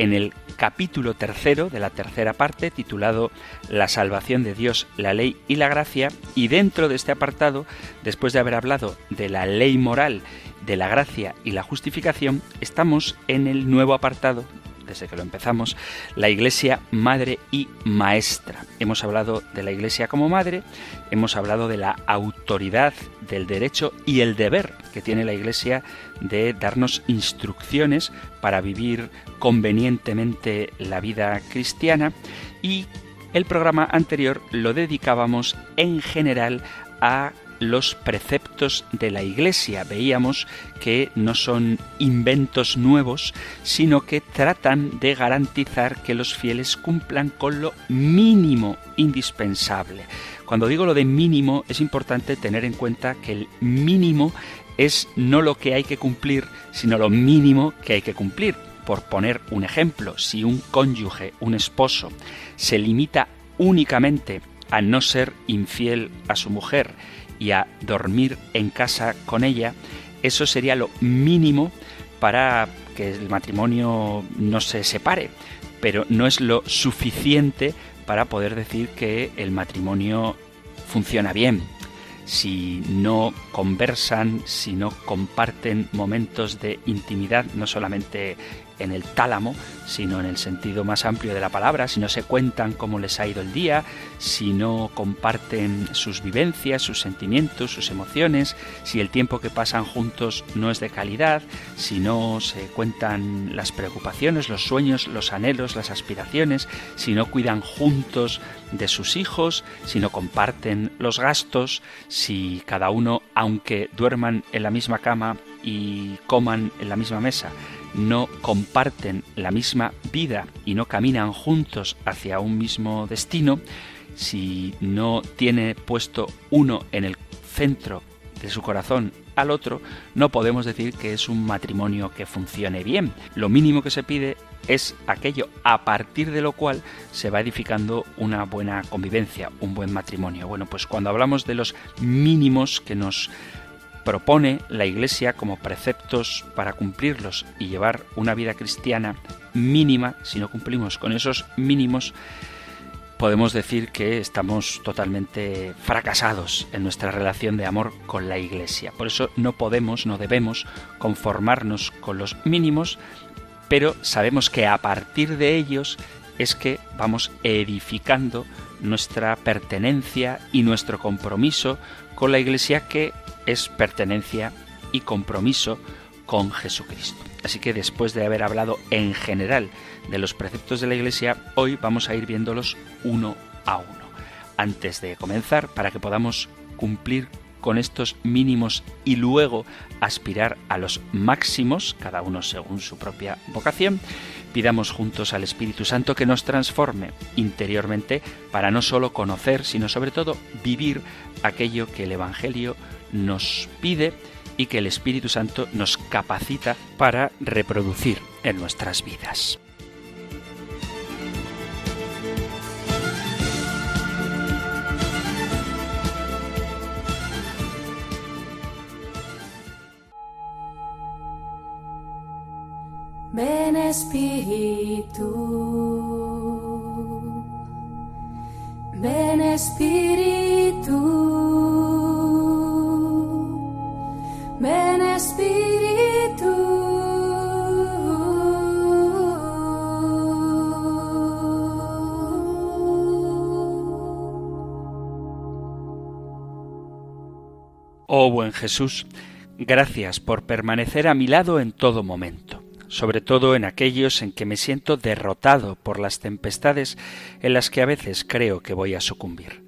en el capítulo tercero de la tercera parte titulado La salvación de Dios, la ley y la gracia. Y dentro de este apartado, después de haber hablado de la ley moral, de la gracia y la justificación, estamos en el nuevo apartado desde que lo empezamos, la Iglesia madre y maestra. Hemos hablado de la Iglesia como madre, hemos hablado de la autoridad, del derecho y el deber que tiene la Iglesia de darnos instrucciones para vivir convenientemente la vida cristiana y el programa anterior lo dedicábamos en general a los preceptos de la Iglesia. Veíamos que no son inventos nuevos, sino que tratan de garantizar que los fieles cumplan con lo mínimo indispensable. Cuando digo lo de mínimo, es importante tener en cuenta que el mínimo es no lo que hay que cumplir, sino lo mínimo que hay que cumplir. Por poner un ejemplo, si un cónyuge, un esposo, se limita únicamente a no ser infiel a su mujer y a dormir en casa con ella, eso sería lo mínimo para que el matrimonio no se separe, pero no es lo suficiente para poder decir que el matrimonio funciona bien. Si no conversan, si no comparten momentos de intimidad, no solamente en el tálamo, sino en el sentido más amplio de la palabra, si no se cuentan cómo les ha ido el día, si no comparten sus vivencias, sus sentimientos, sus emociones, si el tiempo que pasan juntos no es de calidad, si no se cuentan las preocupaciones, los sueños, los anhelos, las aspiraciones, si no cuidan juntos de sus hijos, si no comparten los gastos, si cada uno, aunque duerman en la misma cama y coman en la misma mesa, no comparten la misma vida y no caminan juntos hacia un mismo destino, si no tiene puesto uno en el centro de su corazón al otro, no podemos decir que es un matrimonio que funcione bien. Lo mínimo que se pide es aquello a partir de lo cual se va edificando una buena convivencia, un buen matrimonio. Bueno, pues cuando hablamos de los mínimos que nos propone la Iglesia como preceptos para cumplirlos y llevar una vida cristiana mínima, si no cumplimos con esos mínimos, podemos decir que estamos totalmente fracasados en nuestra relación de amor con la Iglesia. Por eso no podemos, no debemos conformarnos con los mínimos, pero sabemos que a partir de ellos es que vamos edificando nuestra pertenencia y nuestro compromiso con la Iglesia que es pertenencia y compromiso con Jesucristo. Así que después de haber hablado en general de los preceptos de la Iglesia, hoy vamos a ir viéndolos uno a uno. Antes de comenzar, para que podamos cumplir con estos mínimos y luego aspirar a los máximos, cada uno según su propia vocación, pidamos juntos al Espíritu Santo que nos transforme interiormente para no solo conocer, sino sobre todo vivir aquello que el Evangelio nos pide y que el Espíritu Santo nos capacita para reproducir en nuestras vidas. Ven Espíritu, ven Espíritu. Ven Espíritu. Oh buen Jesús, Gracias por permanecer a mi lado en todo momento, sobre todo en aquellos en que me siento derrotado por las tempestades en las que a veces creo que voy a sucumbir.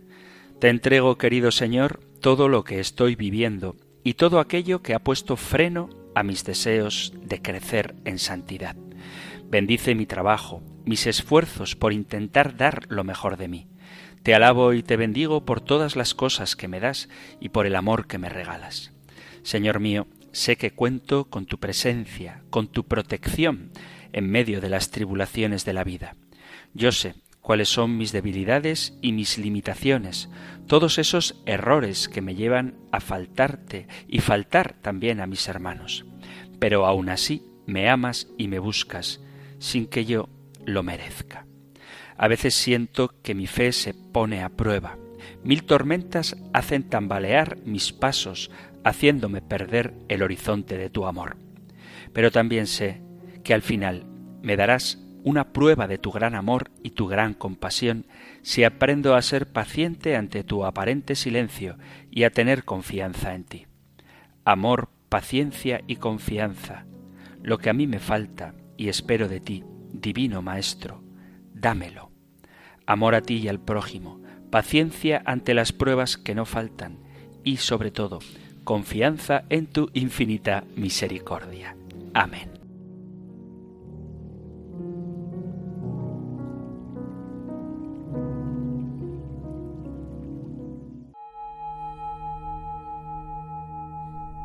Te entrego, querido Señor, todo lo que estoy viviendo y todo aquello que ha puesto freno a mis deseos de crecer en santidad. Bendice mi trabajo, mis esfuerzos por intentar dar lo mejor de mí. Te alabo y te bendigo por todas las cosas que me das y por el amor que me regalas. Señor mío, sé que cuento con tu presencia, con tu protección en medio de las tribulaciones de la vida. Yo sé cuáles son mis debilidades y mis limitaciones, todos esos errores que me llevan a faltarte y faltar también a mis hermanos. Pero aún así me amas y me buscas, sin que yo lo merezca. A veces siento que mi fe se pone a prueba. Mil tormentas hacen tambalear mis pasos, haciéndome perder el horizonte de tu amor. Pero también sé que al final me darás una prueba de tu gran amor y tu gran compasión si aprendo a ser paciente ante tu aparente silencio y a tener confianza en ti. Amor, paciencia y confianza, lo que a mí me falta y espero de ti, divino Maestro, dámelo. Amor a ti y al prójimo, paciencia ante las pruebas que no faltan y, sobre todo, confianza en tu infinita misericordia. Amén.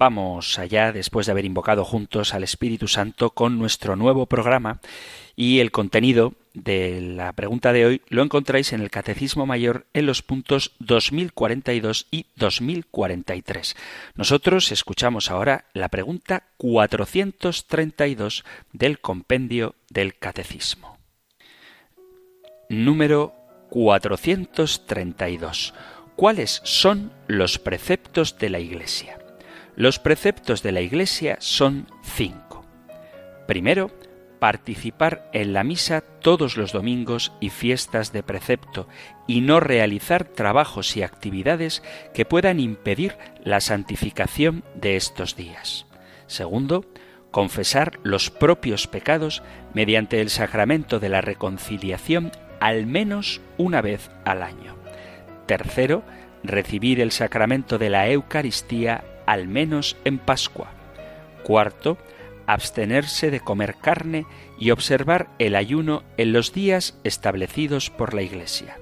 Vamos allá después de haber invocado juntos al Espíritu Santo con nuestro nuevo programa y el contenido de la pregunta de hoy lo encontráis en el Catecismo Mayor en los puntos 2042 y 2043. Nosotros escuchamos ahora la pregunta 432 del compendio del Catecismo. Número 432. ¿Cuáles son los preceptos de la Iglesia? Los preceptos de la Iglesia son cinco. Primero, participar en la misa todos los domingos y fiestas de precepto y no realizar trabajos y actividades que puedan impedir la santificación de estos días. Segundo, confesar los propios pecados mediante el sacramento de la reconciliación al menos una vez al año. Tercero, recibir el sacramento de la Eucaristía al menos en Pascua. Cuarto, abstenerse de comer carne y observar el ayuno en los días establecidos por la Iglesia.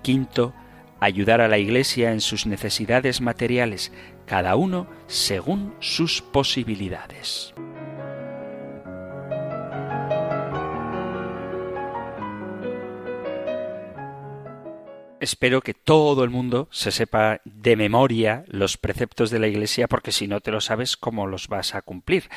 Quinto, ayudar a la Iglesia en sus necesidades materiales, cada uno según sus posibilidades. Espero que todo el mundo se sepa de memoria los preceptos de la Iglesia, porque si no te lo sabes, ¿cómo los vas a cumplir?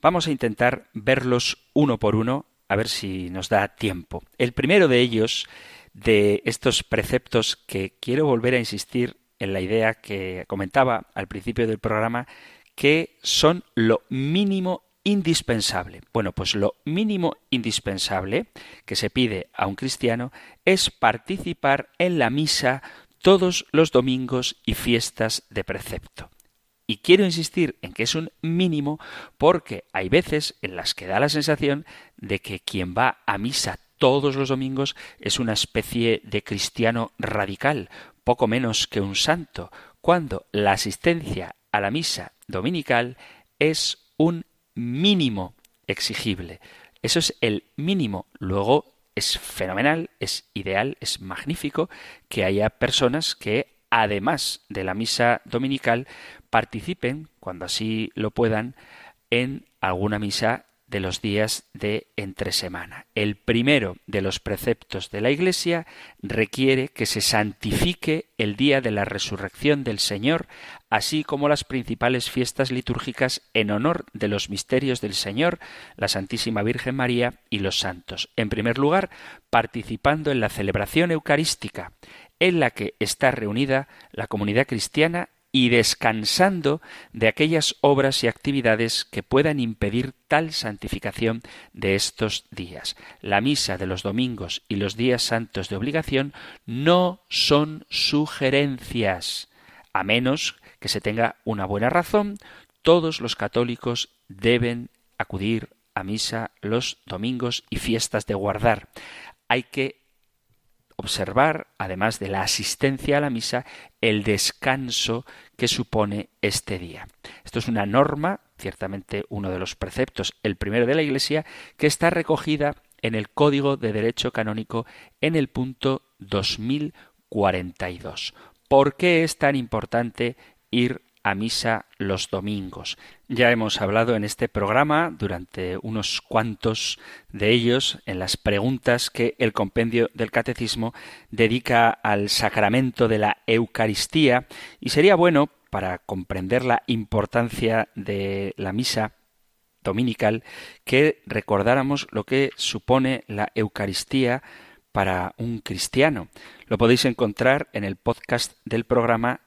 Vamos a intentar verlos uno por uno, a ver si nos da tiempo. El primero de ellos, de estos preceptos que quiero volver a insistir en la idea que comentaba al principio del programa, que son lo mínimo indispensable. Bueno, pues lo mínimo indispensable que se pide a un cristiano es participar en la misa todos los domingos y fiestas de precepto. Y quiero insistir en que es un mínimo porque hay veces en las que da la sensación de que quien va a misa todos los domingos es una especie de cristiano radical, poco menos que un santo, cuando la asistencia a la misa dominical es un mínimo exigible. Eso es el mínimo. Luego es fenomenal, es ideal, es magnífico que haya personas que, además de la misa dominical, participen, cuando así lo puedan, en alguna misa de los días de entre semana. El primero de los preceptos de la Iglesia requiere que se santifique el día de la resurrección del Señor, así como las principales fiestas litúrgicas en honor de los misterios del Señor, la Santísima Virgen María y los santos. En primer lugar, participando en la celebración eucarística, en la que está reunida la comunidad cristiana y descansando de aquellas obras y actividades que puedan impedir tal santificación de estos días. La misa de los domingos y los días santos de obligación no son sugerencias, a menos que se tenga una buena razón, todos los católicos deben acudir a misa los domingos y fiestas de guardar. Hay que observar, además de la asistencia a la misa, el descanso que supone este día. Esto es una norma, ciertamente uno de los preceptos, el primero de la Iglesia, que está recogida en el Código de Derecho Canónico en el punto 2042. ¿Por qué es tan importante ir a misa los domingos. Ya hemos hablado en este programa durante unos cuantos de ellos en las preguntas que el compendio del catecismo dedica al sacramento de la Eucaristía y sería bueno para comprender la importancia de la misa dominical que recordáramos lo que supone la Eucaristía para un cristiano. Lo podéis encontrar en el podcast del programa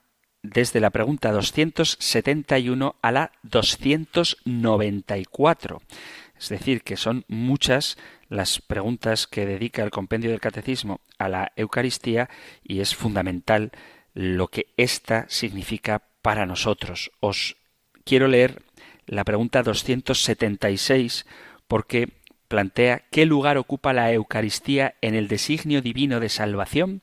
desde la pregunta 271 a la 294. Es decir, que son muchas las preguntas que dedica el compendio del catecismo a la Eucaristía y es fundamental lo que ésta significa para nosotros. Os quiero leer la pregunta 276 porque plantea qué lugar ocupa la Eucaristía en el designio divino de salvación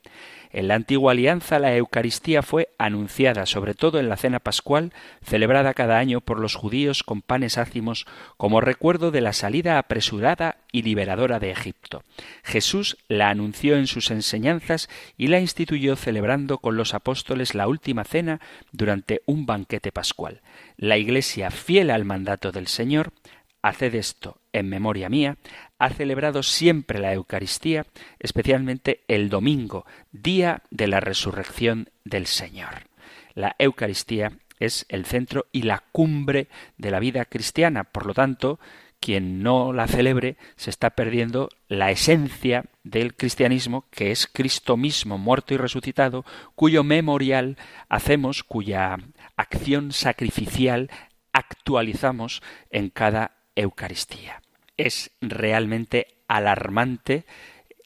en la antigua alianza la Eucaristía fue anunciada, sobre todo en la cena pascual, celebrada cada año por los judíos con panes ácimos, como recuerdo de la salida apresurada y liberadora de Egipto. Jesús la anunció en sus enseñanzas y la instituyó celebrando con los apóstoles la última cena durante un banquete pascual. La Iglesia, fiel al mandato del Señor, haced esto en memoria mía, ha celebrado siempre la Eucaristía, especialmente el domingo, día de la resurrección del Señor. La Eucaristía es el centro y la cumbre de la vida cristiana, por lo tanto, quien no la celebre se está perdiendo la esencia del cristianismo, que es Cristo mismo muerto y resucitado, cuyo memorial hacemos, cuya acción sacrificial actualizamos en cada Eucaristía. Es realmente alarmante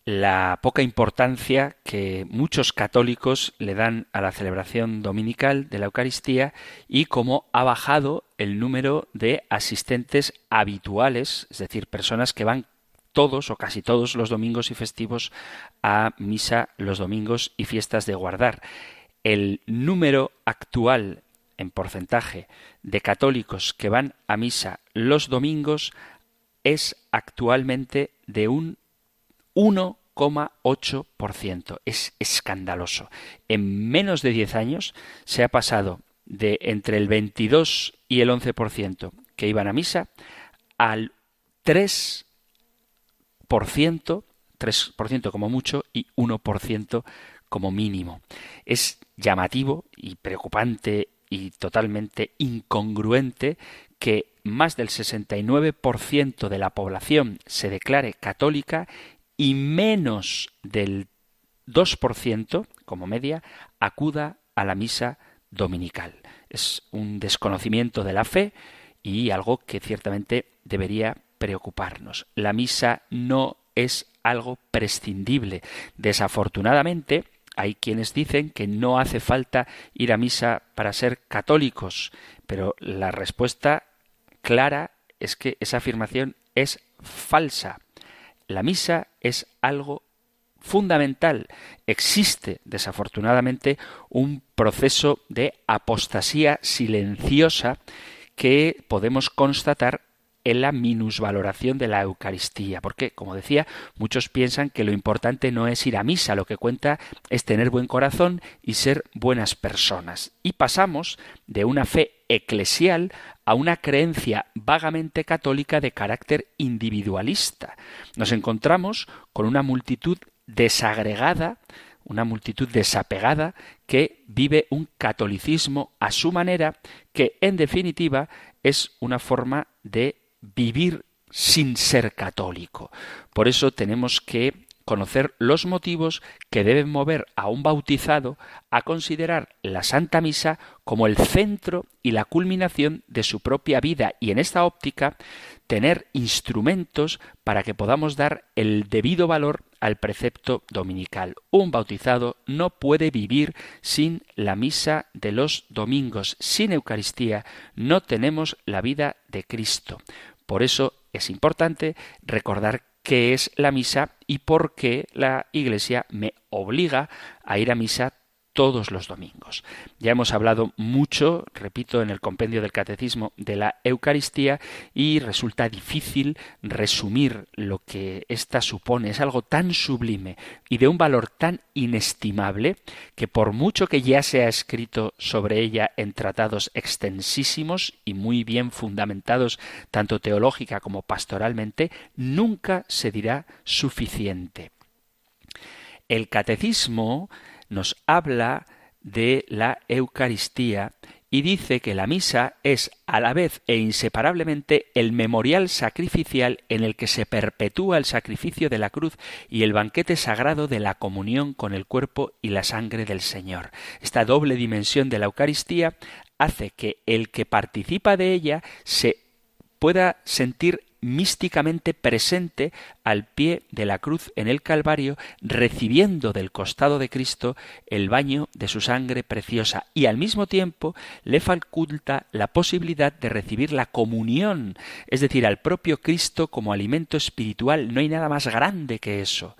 la poca importancia que muchos católicos le dan a la celebración dominical de la Eucaristía y cómo ha bajado el número de asistentes habituales, es decir, personas que van todos o casi todos los domingos y festivos a misa los domingos y fiestas de guardar. El número actual en porcentaje de católicos que van a misa los domingos es actualmente de un 1,8%. Es escandaloso. En menos de 10 años se ha pasado de entre el 22 y el 11% que iban a misa al 3%, 3% como mucho y 1% como mínimo. Es llamativo y preocupante y totalmente incongruente que más del 69% de la población se declare católica y menos del 2% como media acuda a la misa dominical. Es un desconocimiento de la fe y algo que ciertamente debería preocuparnos. La misa no es algo prescindible. Desafortunadamente, hay quienes dicen que no hace falta ir a misa para ser católicos, pero la respuesta clara es que esa afirmación es falsa. La misa es algo fundamental. Existe, desafortunadamente, un proceso de apostasía silenciosa que podemos constatar en la minusvaloración de la Eucaristía, porque, como decía, muchos piensan que lo importante no es ir a misa, lo que cuenta es tener buen corazón y ser buenas personas. Y pasamos de una fe eclesial a una creencia vagamente católica de carácter individualista. Nos encontramos con una multitud desagregada, una multitud desapegada que vive un catolicismo a su manera, que en definitiva es una forma de vivir sin ser católico. Por eso tenemos que conocer los motivos que deben mover a un bautizado a considerar la Santa Misa como el centro y la culminación de su propia vida y en esta óptica tener instrumentos para que podamos dar el debido valor al precepto dominical. Un bautizado no puede vivir sin la misa de los domingos. Sin Eucaristía no tenemos la vida de Cristo. Por eso es importante recordar qué es la misa y por qué la Iglesia me obliga a ir a misa todos los domingos. Ya hemos hablado mucho, repito, en el compendio del Catecismo de la Eucaristía y resulta difícil resumir lo que ésta supone. Es algo tan sublime y de un valor tan inestimable que por mucho que ya se ha escrito sobre ella en tratados extensísimos y muy bien fundamentados tanto teológica como pastoralmente, nunca se dirá suficiente. El catecismo nos habla de la Eucaristía y dice que la misa es a la vez e inseparablemente el memorial sacrificial en el que se perpetúa el sacrificio de la cruz y el banquete sagrado de la comunión con el cuerpo y la sangre del Señor. Esta doble dimensión de la Eucaristía hace que el que participa de ella se pueda sentir místicamente presente al pie de la cruz en el Calvario, recibiendo del costado de Cristo el baño de su sangre preciosa y al mismo tiempo le faculta la posibilidad de recibir la comunión, es decir, al propio Cristo como alimento espiritual. No hay nada más grande que eso.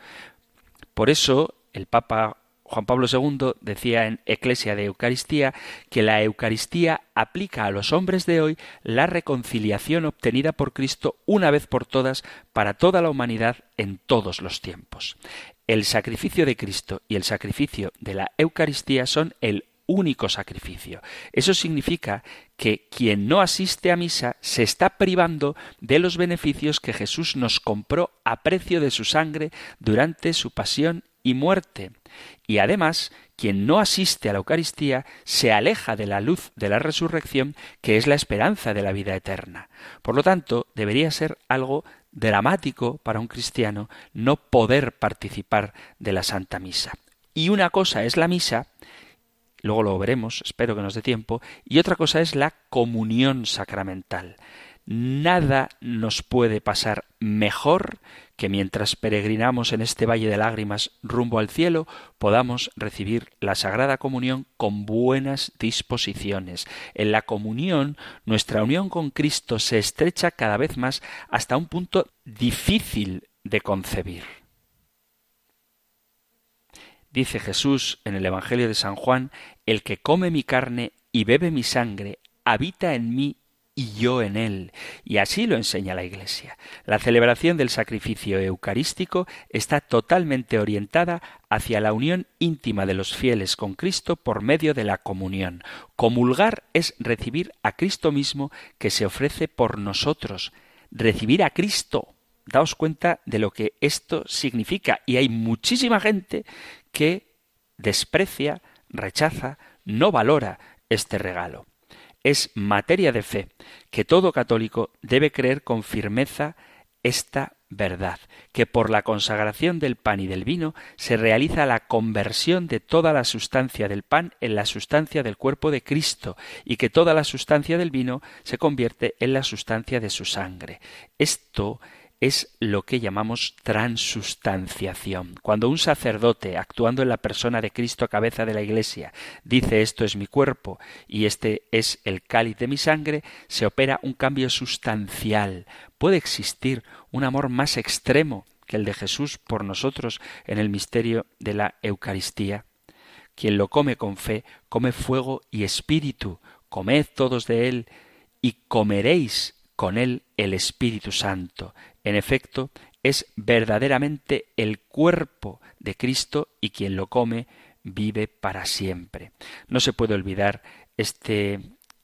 Por eso el Papa Juan Pablo II decía en Eclesia de Eucaristía que la Eucaristía aplica a los hombres de hoy la reconciliación obtenida por Cristo una vez por todas para toda la humanidad en todos los tiempos. El sacrificio de Cristo y el sacrificio de la Eucaristía son el único sacrificio. Eso significa que quien no asiste a misa se está privando de los beneficios que Jesús nos compró a precio de su sangre durante su pasión y muerte. Y además, quien no asiste a la Eucaristía se aleja de la luz de la resurrección, que es la esperanza de la vida eterna. Por lo tanto, debería ser algo dramático para un cristiano no poder participar de la Santa Misa. Y una cosa es la misa, luego lo veremos, espero que nos dé tiempo, y otra cosa es la comunión sacramental. Nada nos puede pasar mejor que mientras peregrinamos en este valle de lágrimas rumbo al cielo podamos recibir la Sagrada Comunión con buenas disposiciones. En la comunión nuestra unión con Cristo se estrecha cada vez más hasta un punto difícil de concebir. Dice Jesús en el Evangelio de San Juan, el que come mi carne y bebe mi sangre, habita en mí y yo en él. Y así lo enseña la Iglesia. La celebración del sacrificio eucarístico está totalmente orientada hacia la unión íntima de los fieles con Cristo por medio de la comunión. Comulgar es recibir a Cristo mismo que se ofrece por nosotros. Recibir a Cristo. Daos cuenta de lo que esto significa. Y hay muchísima gente que desprecia, rechaza, no valora este regalo es materia de fe que todo católico debe creer con firmeza esta verdad, que por la consagración del pan y del vino se realiza la conversión de toda la sustancia del pan en la sustancia del cuerpo de Cristo y que toda la sustancia del vino se convierte en la sustancia de su sangre. Esto es lo que llamamos transustanciación. Cuando un sacerdote, actuando en la persona de Cristo cabeza de la Iglesia, dice esto es mi cuerpo y este es el cáliz de mi sangre, se opera un cambio sustancial. ¿Puede existir un amor más extremo que el de Jesús por nosotros en el misterio de la Eucaristía? Quien lo come con fe, come fuego y espíritu. Comed todos de él y comeréis con él el Espíritu Santo. En efecto, es verdaderamente el cuerpo de Cristo y quien lo come vive para siempre. No se puede olvidar este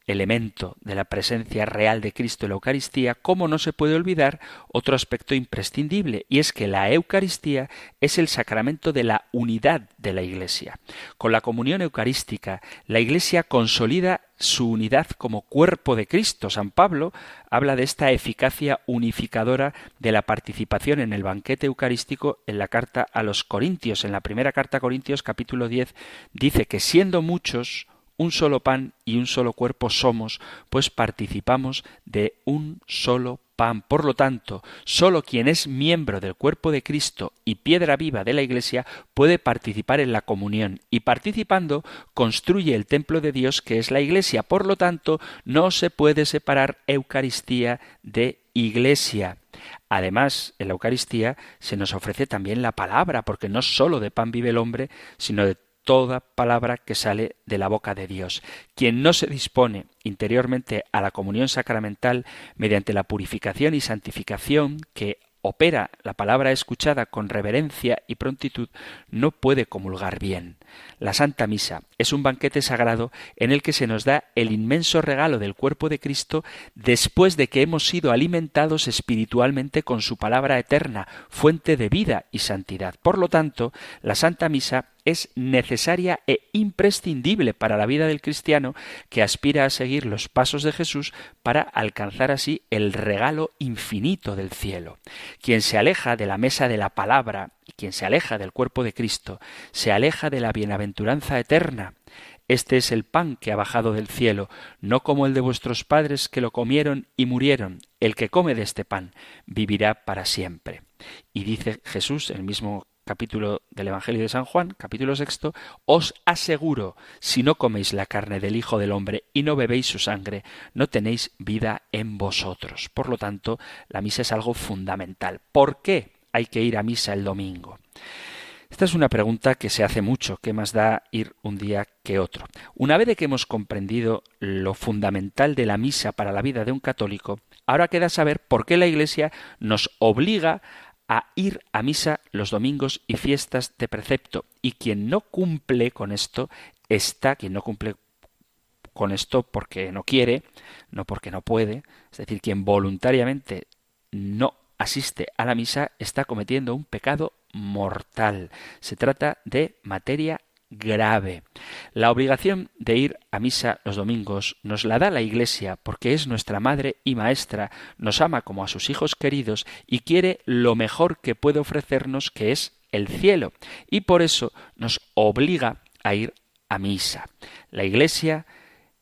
elemento de la presencia real de Cristo en la Eucaristía, como no se puede olvidar otro aspecto imprescindible, y es que la Eucaristía es el sacramento de la unidad de la Iglesia. Con la comunión eucarística, la Iglesia consolida su unidad como cuerpo de Cristo. San Pablo habla de esta eficacia unificadora de la participación en el banquete eucarístico en la carta a los Corintios. En la primera carta a Corintios capítulo 10 dice que siendo muchos, un solo pan y un solo cuerpo somos, pues participamos de un solo pan. Por lo tanto, sólo quien es miembro del cuerpo de Cristo y piedra viva de la Iglesia puede participar en la comunión y participando construye el templo de Dios que es la Iglesia. Por lo tanto, no se puede separar Eucaristía de Iglesia. Además, en la Eucaristía se nos ofrece también la palabra, porque no sólo de pan vive el hombre, sino de toda palabra que sale de la boca de Dios. Quien no se dispone interiormente a la comunión sacramental mediante la purificación y santificación que opera la palabra escuchada con reverencia y prontitud, no puede comulgar bien. La Santa Misa es un banquete sagrado en el que se nos da el inmenso regalo del cuerpo de Cristo después de que hemos sido alimentados espiritualmente con su palabra eterna, fuente de vida y santidad. Por lo tanto, la Santa Misa es necesaria e imprescindible para la vida del cristiano que aspira a seguir los pasos de Jesús para alcanzar así el regalo infinito del cielo. Quien se aleja de la mesa de la palabra quien se aleja del cuerpo de Cristo, se aleja de la bienaventuranza eterna. Este es el pan que ha bajado del cielo, no como el de vuestros padres que lo comieron y murieron. El que come de este pan vivirá para siempre. Y dice Jesús, el mismo capítulo del Evangelio de San Juan, capítulo sexto, os aseguro, si no coméis la carne del Hijo del Hombre y no bebéis su sangre, no tenéis vida en vosotros. Por lo tanto, la misa es algo fundamental. ¿Por qué hay que ir a misa el domingo? Esta es una pregunta que se hace mucho, ¿qué más da ir un día que otro? Una vez que hemos comprendido lo fundamental de la misa para la vida de un católico, ahora queda saber por qué la Iglesia nos obliga a ir a misa los domingos y fiestas de precepto. Y quien no cumple con esto está, quien no cumple con esto porque no quiere, no porque no puede, es decir, quien voluntariamente no asiste a la misa está cometiendo un pecado mortal. Se trata de materia grave. La obligación de ir a misa los domingos nos la da la Iglesia porque es nuestra madre y maestra, nos ama como a sus hijos queridos y quiere lo mejor que puede ofrecernos que es el cielo y por eso nos obliga a ir a misa. La Iglesia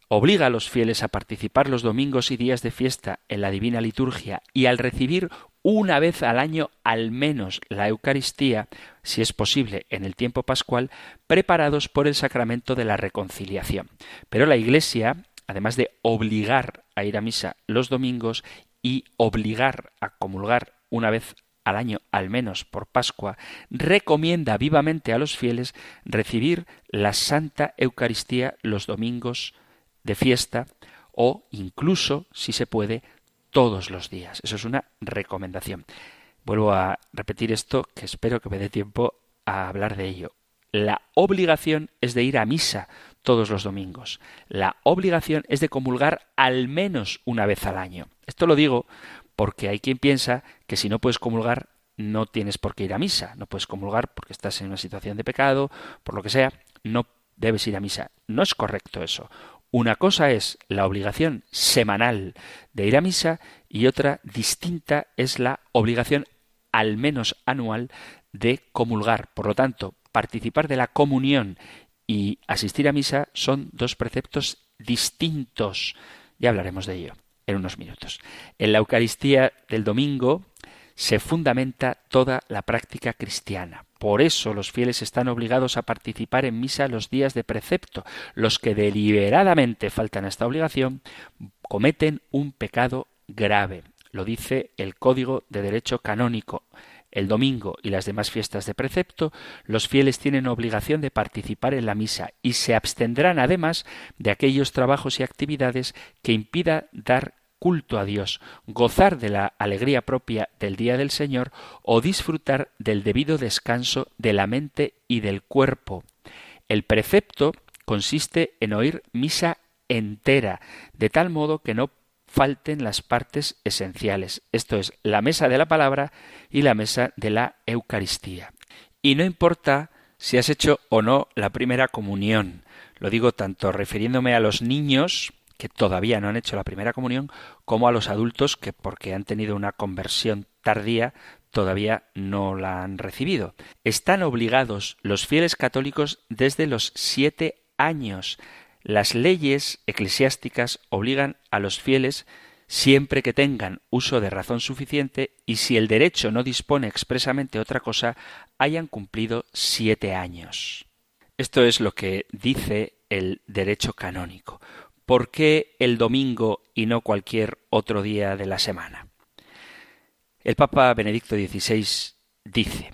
obliga a los fieles a participar los domingos y días de fiesta en la divina liturgia y al recibir una vez al año al menos la Eucaristía, si es posible en el tiempo pascual, preparados por el sacramento de la reconciliación. Pero la Iglesia, además de obligar a ir a misa los domingos y obligar a comulgar una vez al año al menos por Pascua, recomienda vivamente a los fieles recibir la Santa Eucaristía los domingos de fiesta o incluso, si se puede, todos los días. Eso es una recomendación. Vuelvo a repetir esto, que espero que me dé tiempo a hablar de ello. La obligación es de ir a misa todos los domingos. La obligación es de comulgar al menos una vez al año. Esto lo digo porque hay quien piensa que si no puedes comulgar no tienes por qué ir a misa. No puedes comulgar porque estás en una situación de pecado, por lo que sea, no debes ir a misa. No es correcto eso. Una cosa es la obligación semanal de ir a misa y otra distinta es la obligación al menos anual de comulgar. Por lo tanto, participar de la comunión y asistir a misa son dos preceptos distintos. Ya hablaremos de ello en unos minutos. En la Eucaristía del domingo se fundamenta toda la práctica cristiana. Por eso los fieles están obligados a participar en misa los días de precepto. Los que deliberadamente faltan a esta obligación cometen un pecado grave. Lo dice el Código de Derecho Canónico. El domingo y las demás fiestas de precepto, los fieles tienen obligación de participar en la misa y se abstendrán además de aquellos trabajos y actividades que impida dar culto a Dios, gozar de la alegría propia del día del Señor o disfrutar del debido descanso de la mente y del cuerpo. El precepto consiste en oír misa entera, de tal modo que no falten las partes esenciales, esto es, la mesa de la palabra y la mesa de la Eucaristía. Y no importa si has hecho o no la primera comunión, lo digo tanto refiriéndome a los niños, que todavía no han hecho la primera comunión, como a los adultos que porque han tenido una conversión tardía todavía no la han recibido. Están obligados los fieles católicos desde los siete años. Las leyes eclesiásticas obligan a los fieles siempre que tengan uso de razón suficiente y si el derecho no dispone expresamente otra cosa, hayan cumplido siete años. Esto es lo que dice el derecho canónico. ¿Por qué el domingo y no cualquier otro día de la semana? El Papa Benedicto XVI dice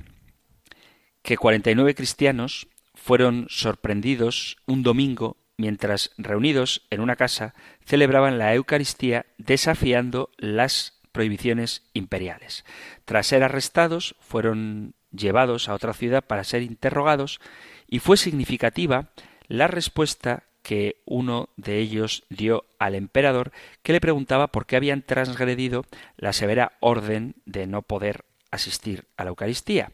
que 49 cristianos fueron sorprendidos un domingo mientras reunidos en una casa celebraban la Eucaristía desafiando las prohibiciones imperiales. Tras ser arrestados, fueron llevados a otra ciudad para ser interrogados y fue significativa la respuesta que uno de ellos dio al emperador que le preguntaba por qué habían transgredido la severa orden de no poder asistir a la Eucaristía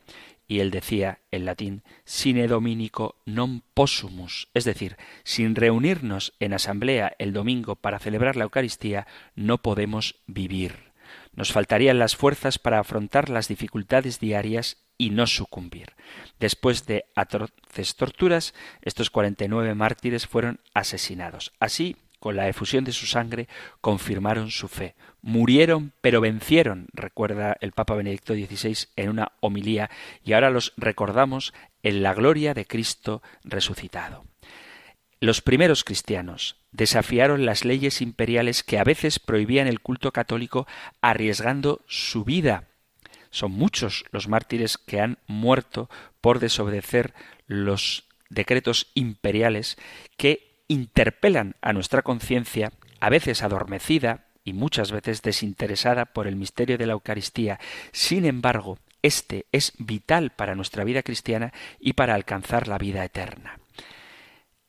y él decía en latín sine dominico non possumus, es decir, sin reunirnos en asamblea el domingo para celebrar la Eucaristía, no podemos vivir. Nos faltarían las fuerzas para afrontar las dificultades diarias y no sucumbir. Después de atroces torturas, estos cuarenta y nueve mártires fueron asesinados. Así, con la efusión de su sangre, confirmaron su fe. Murieron, pero vencieron, recuerda el Papa Benedicto XVI en una homilía, y ahora los recordamos en la gloria de Cristo resucitado. Los primeros cristianos desafiaron las leyes imperiales que a veces prohibían el culto católico arriesgando su vida. Son muchos los mártires que han muerto por desobedecer los decretos imperiales que interpelan a nuestra conciencia, a veces adormecida y muchas veces desinteresada por el misterio de la Eucaristía. Sin embargo, este es vital para nuestra vida cristiana y para alcanzar la vida eterna.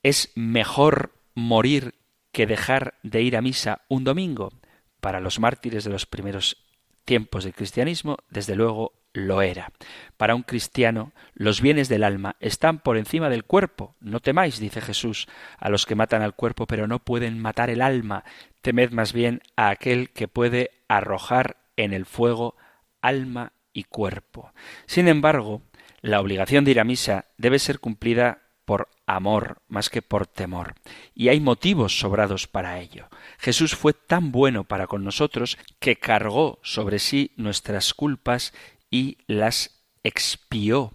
Es mejor morir que dejar de ir a misa un domingo. Para los mártires de los primeros tiempos del cristianismo, desde luego lo era. Para un cristiano, los bienes del alma están por encima del cuerpo. No temáis, dice Jesús, a los que matan al cuerpo, pero no pueden matar el alma. Temed más bien a aquel que puede arrojar en el fuego alma y cuerpo. Sin embargo, la obligación de ir a misa debe ser cumplida por amor más que por temor. Y hay motivos sobrados para ello. Jesús fue tan bueno para con nosotros que cargó sobre sí nuestras culpas y las expió,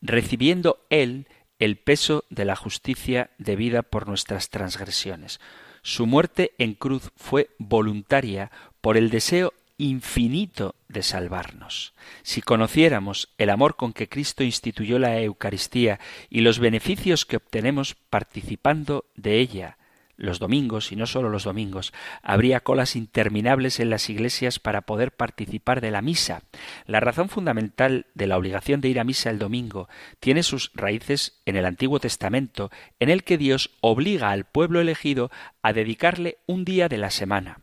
recibiendo él el peso de la justicia debida por nuestras transgresiones. Su muerte en cruz fue voluntaria por el deseo infinito de salvarnos. Si conociéramos el amor con que Cristo instituyó la Eucaristía y los beneficios que obtenemos participando de ella, los domingos, y no solo los domingos, habría colas interminables en las iglesias para poder participar de la misa. La razón fundamental de la obligación de ir a misa el domingo tiene sus raíces en el Antiguo Testamento, en el que Dios obliga al pueblo elegido a dedicarle un día de la semana,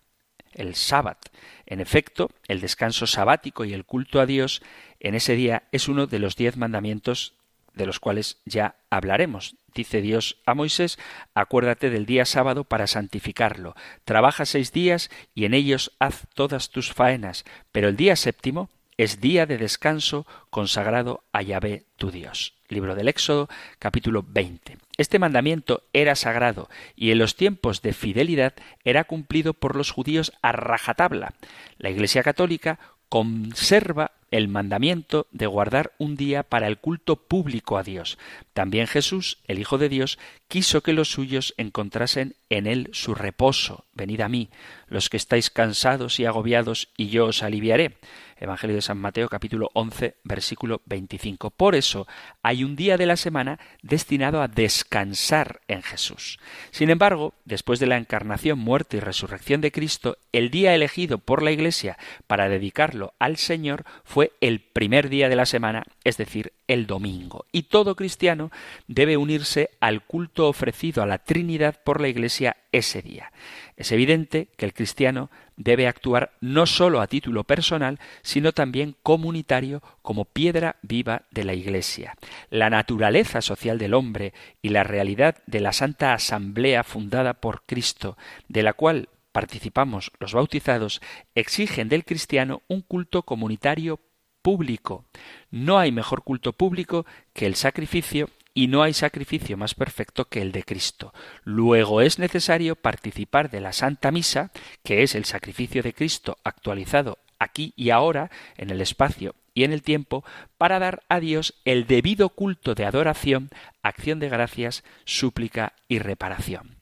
el sábado. En efecto, el descanso sabático y el culto a Dios en ese día es uno de los diez mandamientos de los cuales ya hablaremos. Dice Dios a Moisés, acuérdate del día sábado para santificarlo. Trabaja seis días y en ellos haz todas tus faenas, pero el día séptimo es día de descanso consagrado a Yahvé tu Dios. Libro del Éxodo, capítulo 20. Este mandamiento era sagrado y en los tiempos de fidelidad era cumplido por los judíos a rajatabla. La Iglesia católica conserva el mandamiento de guardar un día para el culto público a Dios. También Jesús, el Hijo de Dios, quiso que los suyos encontrasen en él su reposo. Venid a mí, los que estáis cansados y agobiados, y yo os aliviaré. Evangelio de San Mateo capítulo 11 versículo 25. Por eso hay un día de la semana destinado a descansar en Jesús. Sin embargo, después de la encarnación, muerte y resurrección de Cristo, el día elegido por la Iglesia para dedicarlo al Señor fue fue el primer día de la semana, es decir, el domingo. Y todo cristiano debe unirse al culto ofrecido a la Trinidad por la Iglesia ese día. Es evidente que el cristiano debe actuar no sólo a título personal, sino también comunitario como piedra viva de la Iglesia. La naturaleza social del hombre y la realidad de la Santa Asamblea fundada por Cristo, de la cual participamos los bautizados, exigen del cristiano un culto comunitario público. No hay mejor culto público que el sacrificio y no hay sacrificio más perfecto que el de Cristo. Luego es necesario participar de la Santa Misa, que es el sacrificio de Cristo actualizado aquí y ahora, en el espacio y en el tiempo, para dar a Dios el debido culto de adoración, acción de gracias, súplica y reparación.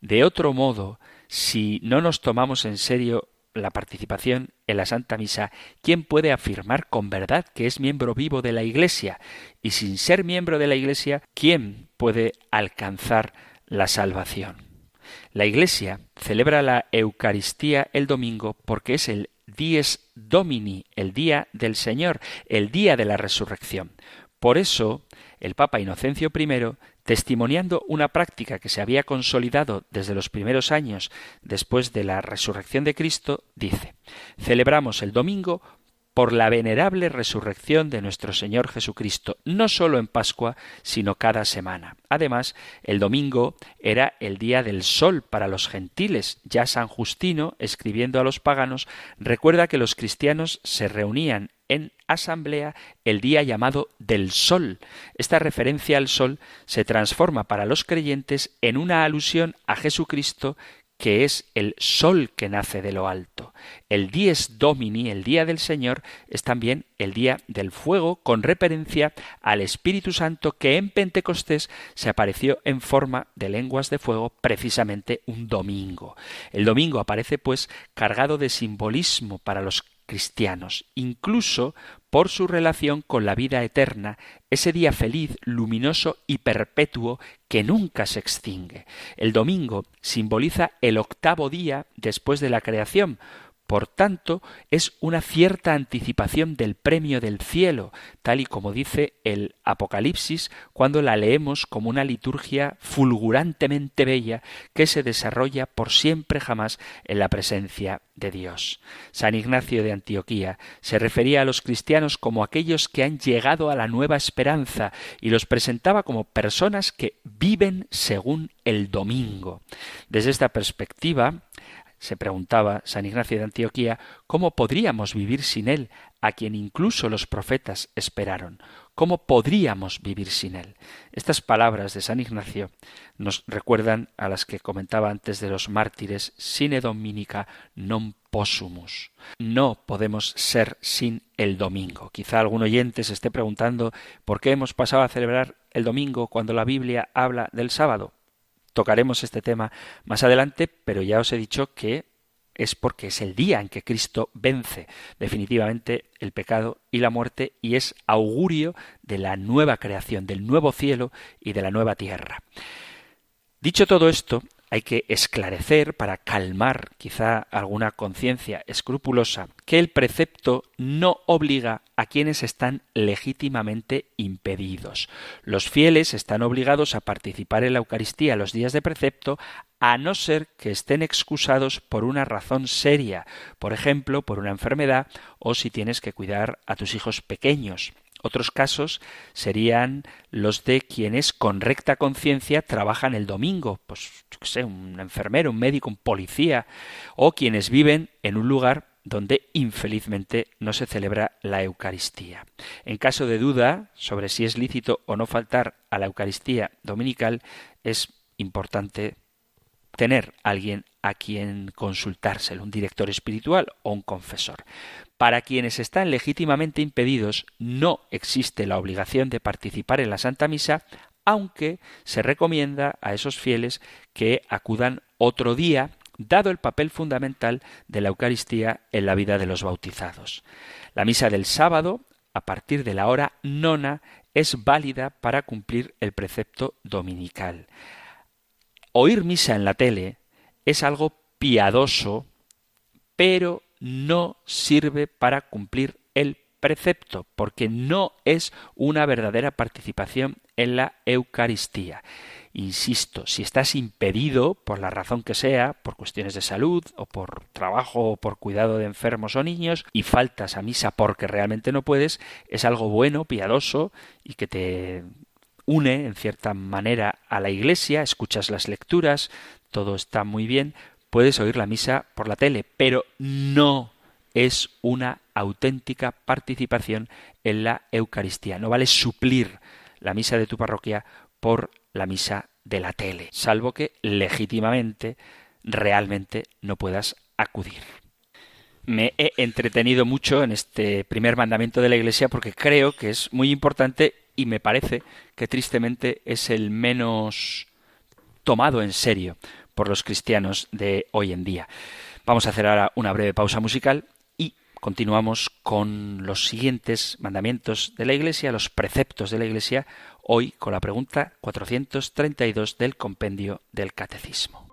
De otro modo, si no nos tomamos en serio la participación en la Santa Misa, ¿quién puede afirmar con verdad que es miembro vivo de la Iglesia? Y sin ser miembro de la Iglesia, ¿quién puede alcanzar la salvación? La Iglesia celebra la Eucaristía el domingo porque es el Dies Domini, el día del Señor, el día de la resurrección. Por eso, el Papa Inocencio I testimoniando una práctica que se había consolidado desde los primeros años después de la resurrección de Cristo, dice Celebramos el domingo por la venerable resurrección de nuestro Señor Jesucristo, no sólo en Pascua, sino cada semana. Además, el domingo era el día del sol para los gentiles. Ya San Justino, escribiendo a los paganos, recuerda que los cristianos se reunían en asamblea el día llamado del sol. Esta referencia al sol se transforma para los creyentes en una alusión a Jesucristo que es el sol que nace de lo alto. El dies domini, el día del Señor, es también el día del fuego, con referencia al Espíritu Santo que en Pentecostés se apareció en forma de lenguas de fuego precisamente un domingo. El domingo aparece pues cargado de simbolismo para los cristianos, incluso por su relación con la vida eterna, ese día feliz, luminoso y perpetuo que nunca se extingue. El domingo simboliza el octavo día después de la creación, por tanto, es una cierta anticipación del premio del cielo, tal y como dice el Apocalipsis cuando la leemos como una liturgia fulgurantemente bella que se desarrolla por siempre jamás en la presencia de Dios. San Ignacio de Antioquía se refería a los cristianos como aquellos que han llegado a la nueva esperanza y los presentaba como personas que viven según el domingo. Desde esta perspectiva, se preguntaba San Ignacio de Antioquía cómo podríamos vivir sin él, a quien incluso los profetas esperaron. ¿Cómo podríamos vivir sin él? Estas palabras de San Ignacio nos recuerdan a las que comentaba antes de los mártires sine dominica non possumus. No podemos ser sin el domingo. Quizá algún oyente se esté preguntando por qué hemos pasado a celebrar el domingo cuando la Biblia habla del sábado tocaremos este tema más adelante, pero ya os he dicho que es porque es el día en que Cristo vence definitivamente el pecado y la muerte y es augurio de la nueva creación, del nuevo cielo y de la nueva tierra. Dicho todo esto, hay que esclarecer para calmar quizá alguna conciencia escrupulosa que el precepto no obliga a quienes están legítimamente impedidos. Los fieles están obligados a participar en la Eucaristía los días de precepto a no ser que estén excusados por una razón seria, por ejemplo, por una enfermedad o si tienes que cuidar a tus hijos pequeños. Otros casos serían los de quienes con recta conciencia trabajan el domingo, pues yo sé, un enfermero, un médico, un policía, o quienes viven en un lugar donde infelizmente no se celebra la Eucaristía. En caso de duda sobre si es lícito o no faltar a la Eucaristía dominical, es importante tener alguien a quien consultárselo, un director espiritual o un confesor. Para quienes están legítimamente impedidos, no existe la obligación de participar en la Santa Misa, aunque se recomienda a esos fieles que acudan otro día, dado el papel fundamental de la Eucaristía en la vida de los bautizados. La misa del sábado, a partir de la hora nona, es válida para cumplir el precepto dominical. Oír misa en la tele es algo piadoso, pero no sirve para cumplir el precepto, porque no es una verdadera participación en la Eucaristía. Insisto, si estás impedido, por la razón que sea, por cuestiones de salud o por trabajo o por cuidado de enfermos o niños, y faltas a misa porque realmente no puedes, es algo bueno, piadoso y que te une en cierta manera a la iglesia, escuchas las lecturas, todo está muy bien, puedes oír la misa por la tele, pero no es una auténtica participación en la Eucaristía. No vale suplir la misa de tu parroquia por la misa de la tele, salvo que legítimamente, realmente no puedas acudir. Me he entretenido mucho en este primer mandamiento de la Iglesia porque creo que es muy importante y me parece que tristemente es el menos tomado en serio por los cristianos de hoy en día. Vamos a hacer ahora una breve pausa musical y continuamos con los siguientes mandamientos de la Iglesia, los preceptos de la Iglesia, hoy con la pregunta 432 del compendio del Catecismo.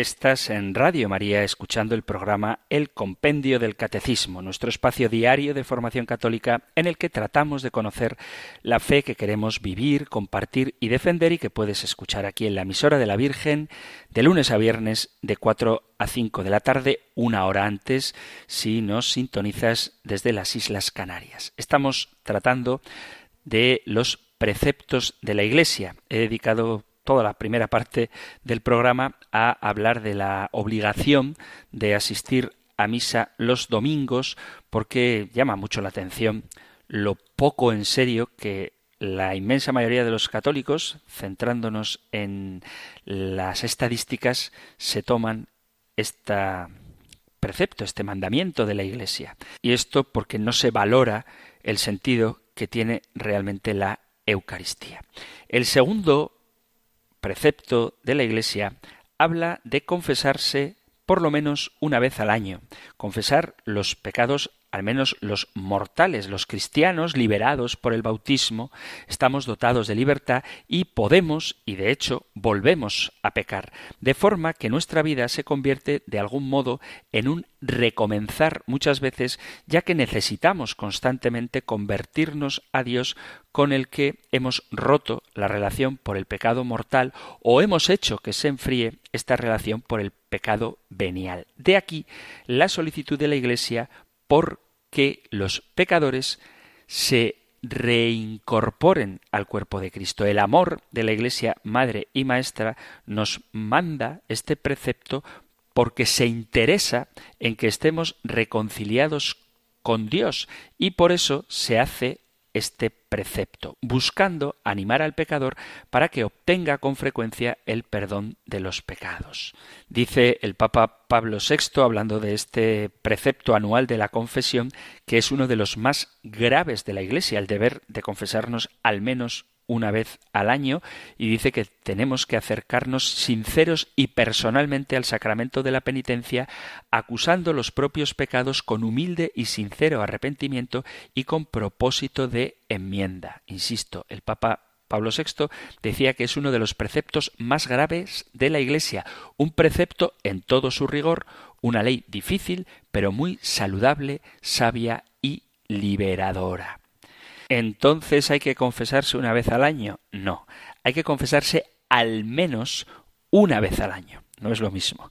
Estás en Radio María escuchando el programa El Compendio del Catecismo, nuestro espacio diario de formación católica en el que tratamos de conocer la fe que queremos vivir, compartir y defender y que puedes escuchar aquí en la emisora de la Virgen de lunes a viernes de 4 a 5 de la tarde, una hora antes si nos sintonizas desde las Islas Canarias. Estamos tratando de los preceptos de la Iglesia. He dedicado toda la primera parte del programa a hablar de la obligación de asistir a misa los domingos porque llama mucho la atención lo poco en serio que la inmensa mayoría de los católicos, centrándonos en las estadísticas, se toman este precepto, este mandamiento de la Iglesia. Y esto porque no se valora el sentido que tiene realmente la Eucaristía. El segundo precepto de la Iglesia habla de confesarse por lo menos una vez al año, confesar los pecados al menos los mortales, los cristianos liberados por el bautismo, estamos dotados de libertad y podemos, y de hecho volvemos a pecar, de forma que nuestra vida se convierte de algún modo en un recomenzar muchas veces, ya que necesitamos constantemente convertirnos a Dios con el que hemos roto la relación por el pecado mortal o hemos hecho que se enfríe esta relación por el pecado venial. De aquí la solicitud de la Iglesia por que los pecadores se reincorporen al cuerpo de Cristo. El amor de la Iglesia Madre y Maestra nos manda este precepto porque se interesa en que estemos reconciliados con Dios y por eso se hace este precepto, buscando animar al pecador para que obtenga con frecuencia el perdón de los pecados. Dice el Papa Pablo VI, hablando de este precepto anual de la confesión, que es uno de los más graves de la Iglesia, el deber de confesarnos al menos una vez al año y dice que tenemos que acercarnos sinceros y personalmente al sacramento de la penitencia, acusando los propios pecados con humilde y sincero arrepentimiento y con propósito de enmienda. Insisto, el Papa Pablo VI decía que es uno de los preceptos más graves de la Iglesia, un precepto en todo su rigor, una ley difícil, pero muy saludable, sabia y liberadora. Entonces hay que confesarse una vez al año. No, hay que confesarse al menos una vez al año. No es lo mismo.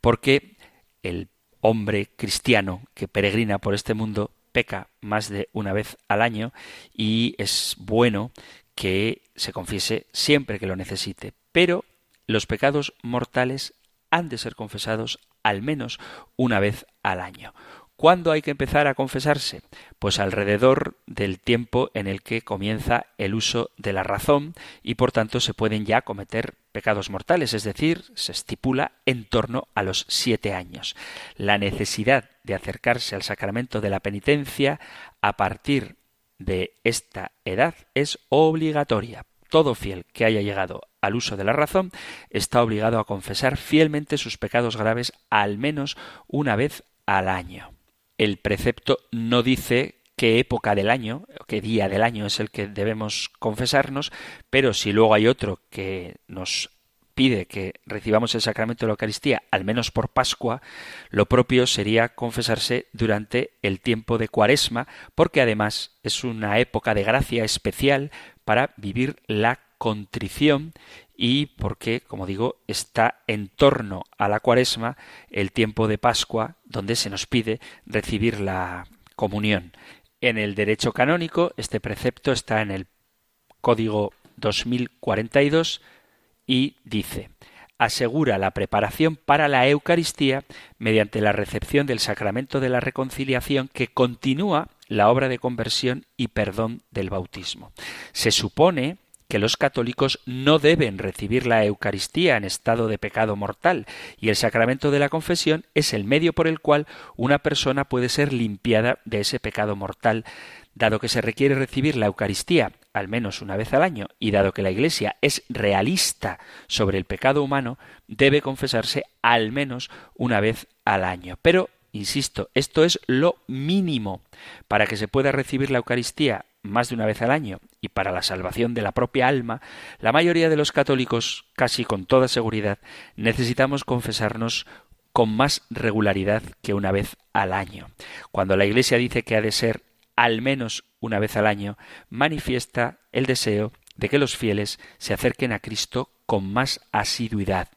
Porque el hombre cristiano que peregrina por este mundo peca más de una vez al año y es bueno que se confiese siempre que lo necesite. Pero los pecados mortales han de ser confesados al menos una vez al año. ¿Cuándo hay que empezar a confesarse? Pues alrededor del tiempo en el que comienza el uso de la razón y por tanto se pueden ya cometer pecados mortales, es decir, se estipula en torno a los siete años. La necesidad de acercarse al sacramento de la penitencia a partir de esta edad es obligatoria. Todo fiel que haya llegado al uso de la razón está obligado a confesar fielmente sus pecados graves al menos una vez al año el precepto no dice qué época del año, qué día del año es el que debemos confesarnos, pero si luego hay otro que nos pide que recibamos el sacramento de la Eucaristía, al menos por Pascua, lo propio sería confesarse durante el tiempo de Cuaresma, porque además es una época de gracia especial para vivir la contrición y porque, como digo, está en torno a la cuaresma el tiempo de Pascua, donde se nos pide recibir la comunión. En el derecho canónico, este precepto está en el Código 2042 y dice asegura la preparación para la Eucaristía mediante la recepción del sacramento de la reconciliación que continúa la obra de conversión y perdón del bautismo. Se supone que los católicos no deben recibir la Eucaristía en estado de pecado mortal, y el sacramento de la confesión es el medio por el cual una persona puede ser limpiada de ese pecado mortal, dado que se requiere recibir la Eucaristía al menos una vez al año, y dado que la Iglesia es realista sobre el pecado humano, debe confesarse al menos una vez al año. Pero Insisto, esto es lo mínimo para que se pueda recibir la Eucaristía más de una vez al año y para la salvación de la propia alma, la mayoría de los católicos, casi con toda seguridad, necesitamos confesarnos con más regularidad que una vez al año. Cuando la Iglesia dice que ha de ser al menos una vez al año, manifiesta el deseo de que los fieles se acerquen a Cristo con más asiduidad.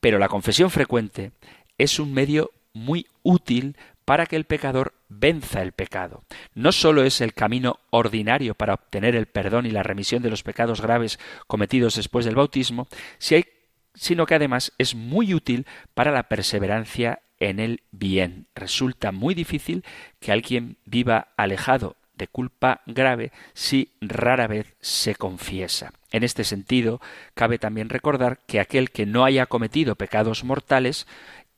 Pero la confesión frecuente es un medio muy útil para que el pecador venza el pecado. No sólo es el camino ordinario para obtener el perdón y la remisión de los pecados graves cometidos después del bautismo, sino que además es muy útil para la perseverancia en el bien. Resulta muy difícil que alguien viva alejado de culpa grave si rara vez se confiesa. En este sentido, cabe también recordar que aquel que no haya cometido pecados mortales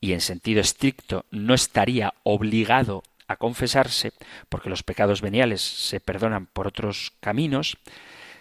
y en sentido estricto no estaría obligado a confesarse, porque los pecados veniales se perdonan por otros caminos,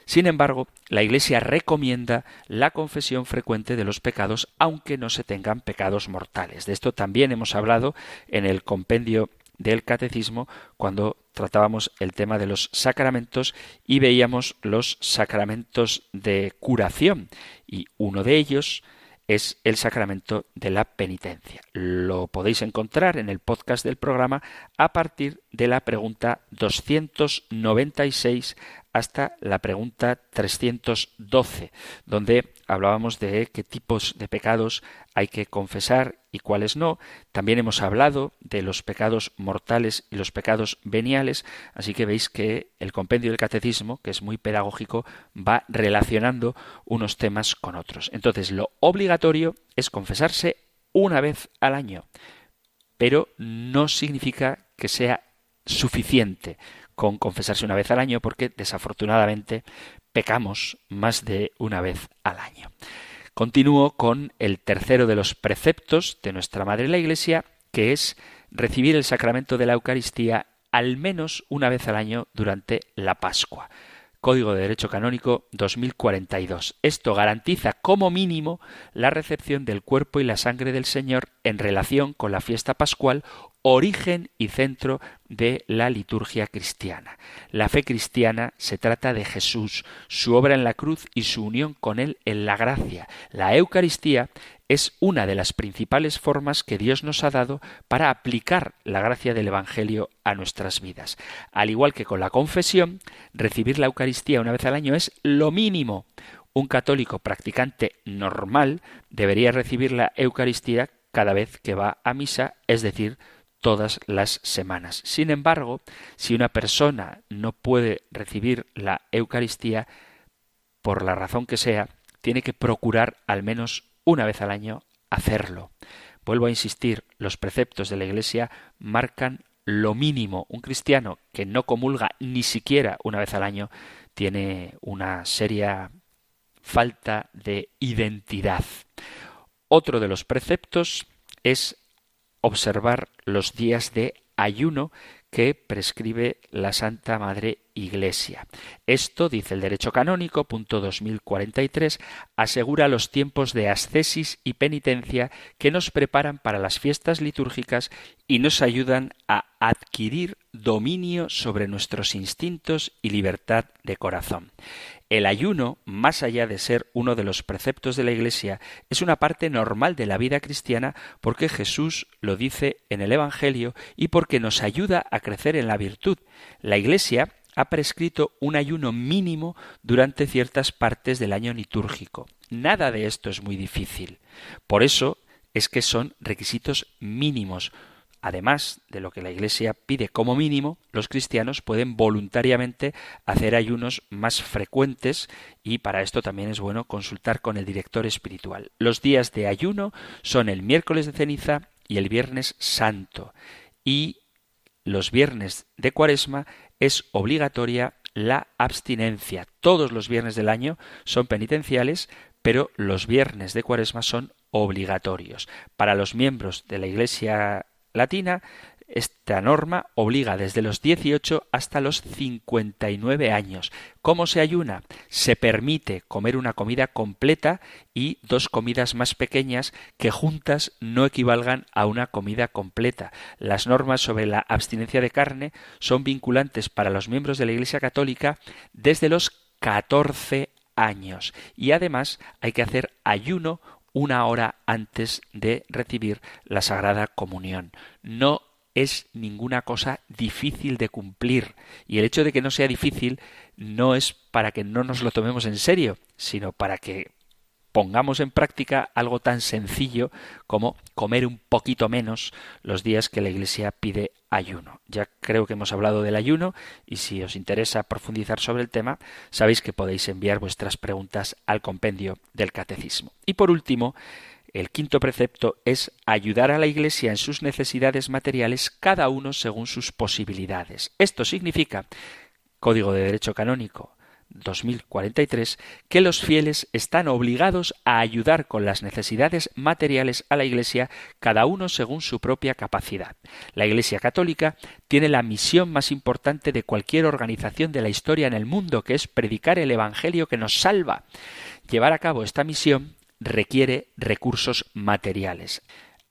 sin embargo, la Iglesia recomienda la confesión frecuente de los pecados, aunque no se tengan pecados mortales. De esto también hemos hablado en el compendio del catecismo cuando tratábamos el tema de los sacramentos y veíamos los sacramentos de curación. Y uno de ellos es el sacramento de la penitencia. Lo podéis encontrar en el podcast del programa a partir de la pregunta 296 hasta la pregunta 312, donde hablábamos de qué tipos de pecados hay que confesar y cuáles no. También hemos hablado de los pecados mortales y los pecados veniales, así que veis que el compendio del catecismo, que es muy pedagógico, va relacionando unos temas con otros. Entonces, lo obligatorio es confesarse una vez al año, pero no significa que sea suficiente con confesarse una vez al año porque desafortunadamente pecamos más de una vez al año. Continúo con el tercero de los preceptos de nuestra Madre la Iglesia, que es recibir el sacramento de la Eucaristía al menos una vez al año durante la Pascua. Código de Derecho Canónico 2042. Esto garantiza como mínimo la recepción del cuerpo y la sangre del Señor en relación con la fiesta pascual origen y centro de la liturgia cristiana. La fe cristiana se trata de Jesús, su obra en la cruz y su unión con Él en la gracia. La Eucaristía es una de las principales formas que Dios nos ha dado para aplicar la gracia del Evangelio a nuestras vidas. Al igual que con la confesión, recibir la Eucaristía una vez al año es lo mínimo. Un católico practicante normal debería recibir la Eucaristía cada vez que va a misa, es decir, todas las semanas. Sin embargo, si una persona no puede recibir la Eucaristía, por la razón que sea, tiene que procurar al menos una vez al año hacerlo. Vuelvo a insistir, los preceptos de la Iglesia marcan lo mínimo. Un cristiano que no comulga ni siquiera una vez al año tiene una seria falta de identidad. Otro de los preceptos es observar los días de ayuno que prescribe la Santa Madre Iglesia. Esto, dice el derecho canónico, punto 2043, asegura los tiempos de ascesis y penitencia que nos preparan para las fiestas litúrgicas y nos ayudan a adquirir dominio sobre nuestros instintos y libertad de corazón. El ayuno, más allá de ser uno de los preceptos de la Iglesia, es una parte normal de la vida cristiana porque Jesús lo dice en el Evangelio y porque nos ayuda a crecer en la virtud. La Iglesia ha prescrito un ayuno mínimo durante ciertas partes del año litúrgico. Nada de esto es muy difícil. Por eso es que son requisitos mínimos, Además de lo que la Iglesia pide como mínimo, los cristianos pueden voluntariamente hacer ayunos más frecuentes y para esto también es bueno consultar con el director espiritual. Los días de ayuno son el miércoles de ceniza y el viernes santo y los viernes de cuaresma es obligatoria la abstinencia. Todos los viernes del año son penitenciales, pero los viernes de cuaresma son obligatorios. Para los miembros de la Iglesia latina, Esta norma obliga desde los 18 hasta los 59 años. ¿Cómo se ayuna? Se permite comer una comida completa y dos comidas más pequeñas que juntas no equivalgan a una comida completa. Las normas sobre la abstinencia de carne son vinculantes para los miembros de la Iglesia Católica desde los 14 años y además hay que hacer ayuno una hora antes de recibir la Sagrada Comunión. No es ninguna cosa difícil de cumplir. Y el hecho de que no sea difícil no es para que no nos lo tomemos en serio, sino para que pongamos en práctica algo tan sencillo como comer un poquito menos los días que la Iglesia pide ayuno. Ya creo que hemos hablado del ayuno y si os interesa profundizar sobre el tema, sabéis que podéis enviar vuestras preguntas al compendio del catecismo. Y por último, el quinto precepto es ayudar a la Iglesia en sus necesidades materiales, cada uno según sus posibilidades. Esto significa, Código de Derecho Canónico 2043, que los fieles están obligados a ayudar con las necesidades materiales a la Iglesia, cada uno según su propia capacidad. La Iglesia Católica tiene la misión más importante de cualquier organización de la historia en el mundo, que es predicar el Evangelio que nos salva. Llevar a cabo esta misión requiere recursos materiales.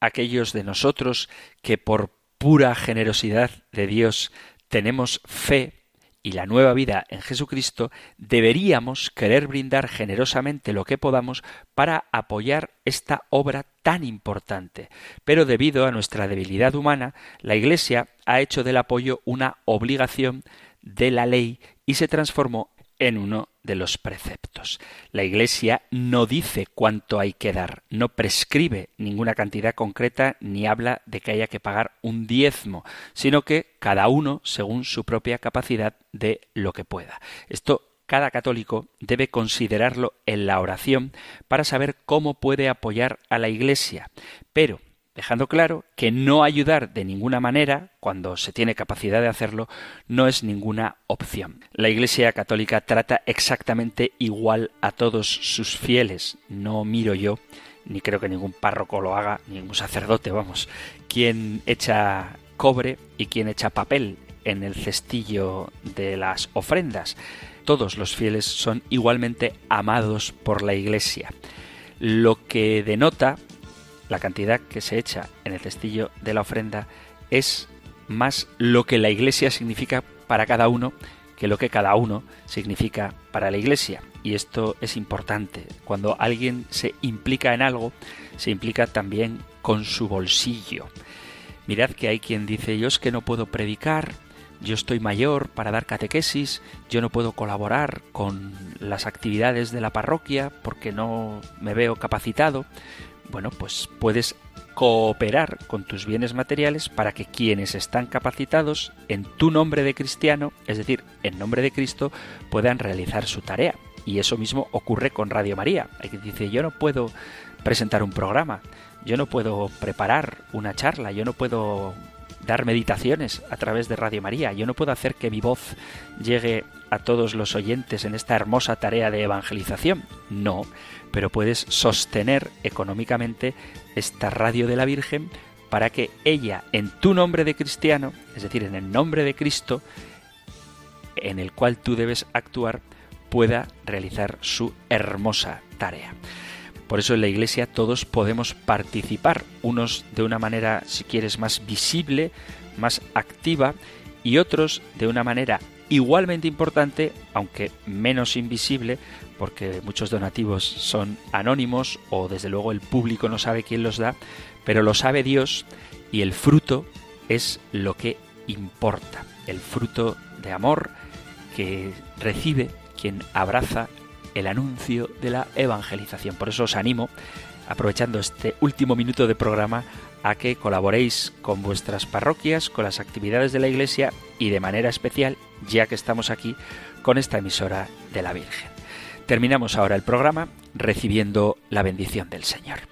Aquellos de nosotros que por pura generosidad de Dios tenemos fe y la nueva vida en Jesucristo, deberíamos querer brindar generosamente lo que podamos para apoyar esta obra tan importante. Pero debido a nuestra debilidad humana, la Iglesia ha hecho del apoyo una obligación de la ley y se transformó en uno de los preceptos. La Iglesia no dice cuánto hay que dar, no prescribe ninguna cantidad concreta ni habla de que haya que pagar un diezmo, sino que cada uno según su propia capacidad de lo que pueda. Esto cada católico debe considerarlo en la oración para saber cómo puede apoyar a la Iglesia. Pero dejando claro que no ayudar de ninguna manera, cuando se tiene capacidad de hacerlo, no es ninguna opción. La Iglesia Católica trata exactamente igual a todos sus fieles. No miro yo, ni creo que ningún párroco lo haga, ningún sacerdote, vamos, quien echa cobre y quien echa papel en el cestillo de las ofrendas. Todos los fieles son igualmente amados por la Iglesia. Lo que denota la cantidad que se echa en el cestillo de la ofrenda es más lo que la iglesia significa para cada uno que lo que cada uno significa para la iglesia. Y esto es importante. Cuando alguien se implica en algo, se implica también con su bolsillo. Mirad que hay quien dice, yo es que no puedo predicar, yo estoy mayor para dar catequesis, yo no puedo colaborar con las actividades de la parroquia porque no me veo capacitado bueno, pues puedes cooperar con tus bienes materiales para que quienes están capacitados en tu nombre de cristiano, es decir, en nombre de Cristo, puedan realizar su tarea. Y eso mismo ocurre con Radio María. Hay que dice, yo no puedo presentar un programa, yo no puedo preparar una charla, yo no puedo dar meditaciones a través de Radio María. Yo no puedo hacer que mi voz llegue a todos los oyentes en esta hermosa tarea de evangelización. No, pero puedes sostener económicamente esta radio de la Virgen para que ella, en tu nombre de cristiano, es decir, en el nombre de Cristo, en el cual tú debes actuar, pueda realizar su hermosa tarea. Por eso en la Iglesia todos podemos participar, unos de una manera, si quieres, más visible, más activa, y otros de una manera igualmente importante, aunque menos invisible, porque muchos donativos son anónimos o desde luego el público no sabe quién los da, pero lo sabe Dios y el fruto es lo que importa, el fruto de amor que recibe quien abraza el anuncio de la evangelización. Por eso os animo, aprovechando este último minuto de programa, a que colaboréis con vuestras parroquias, con las actividades de la Iglesia y de manera especial, ya que estamos aquí, con esta emisora de la Virgen. Terminamos ahora el programa recibiendo la bendición del Señor.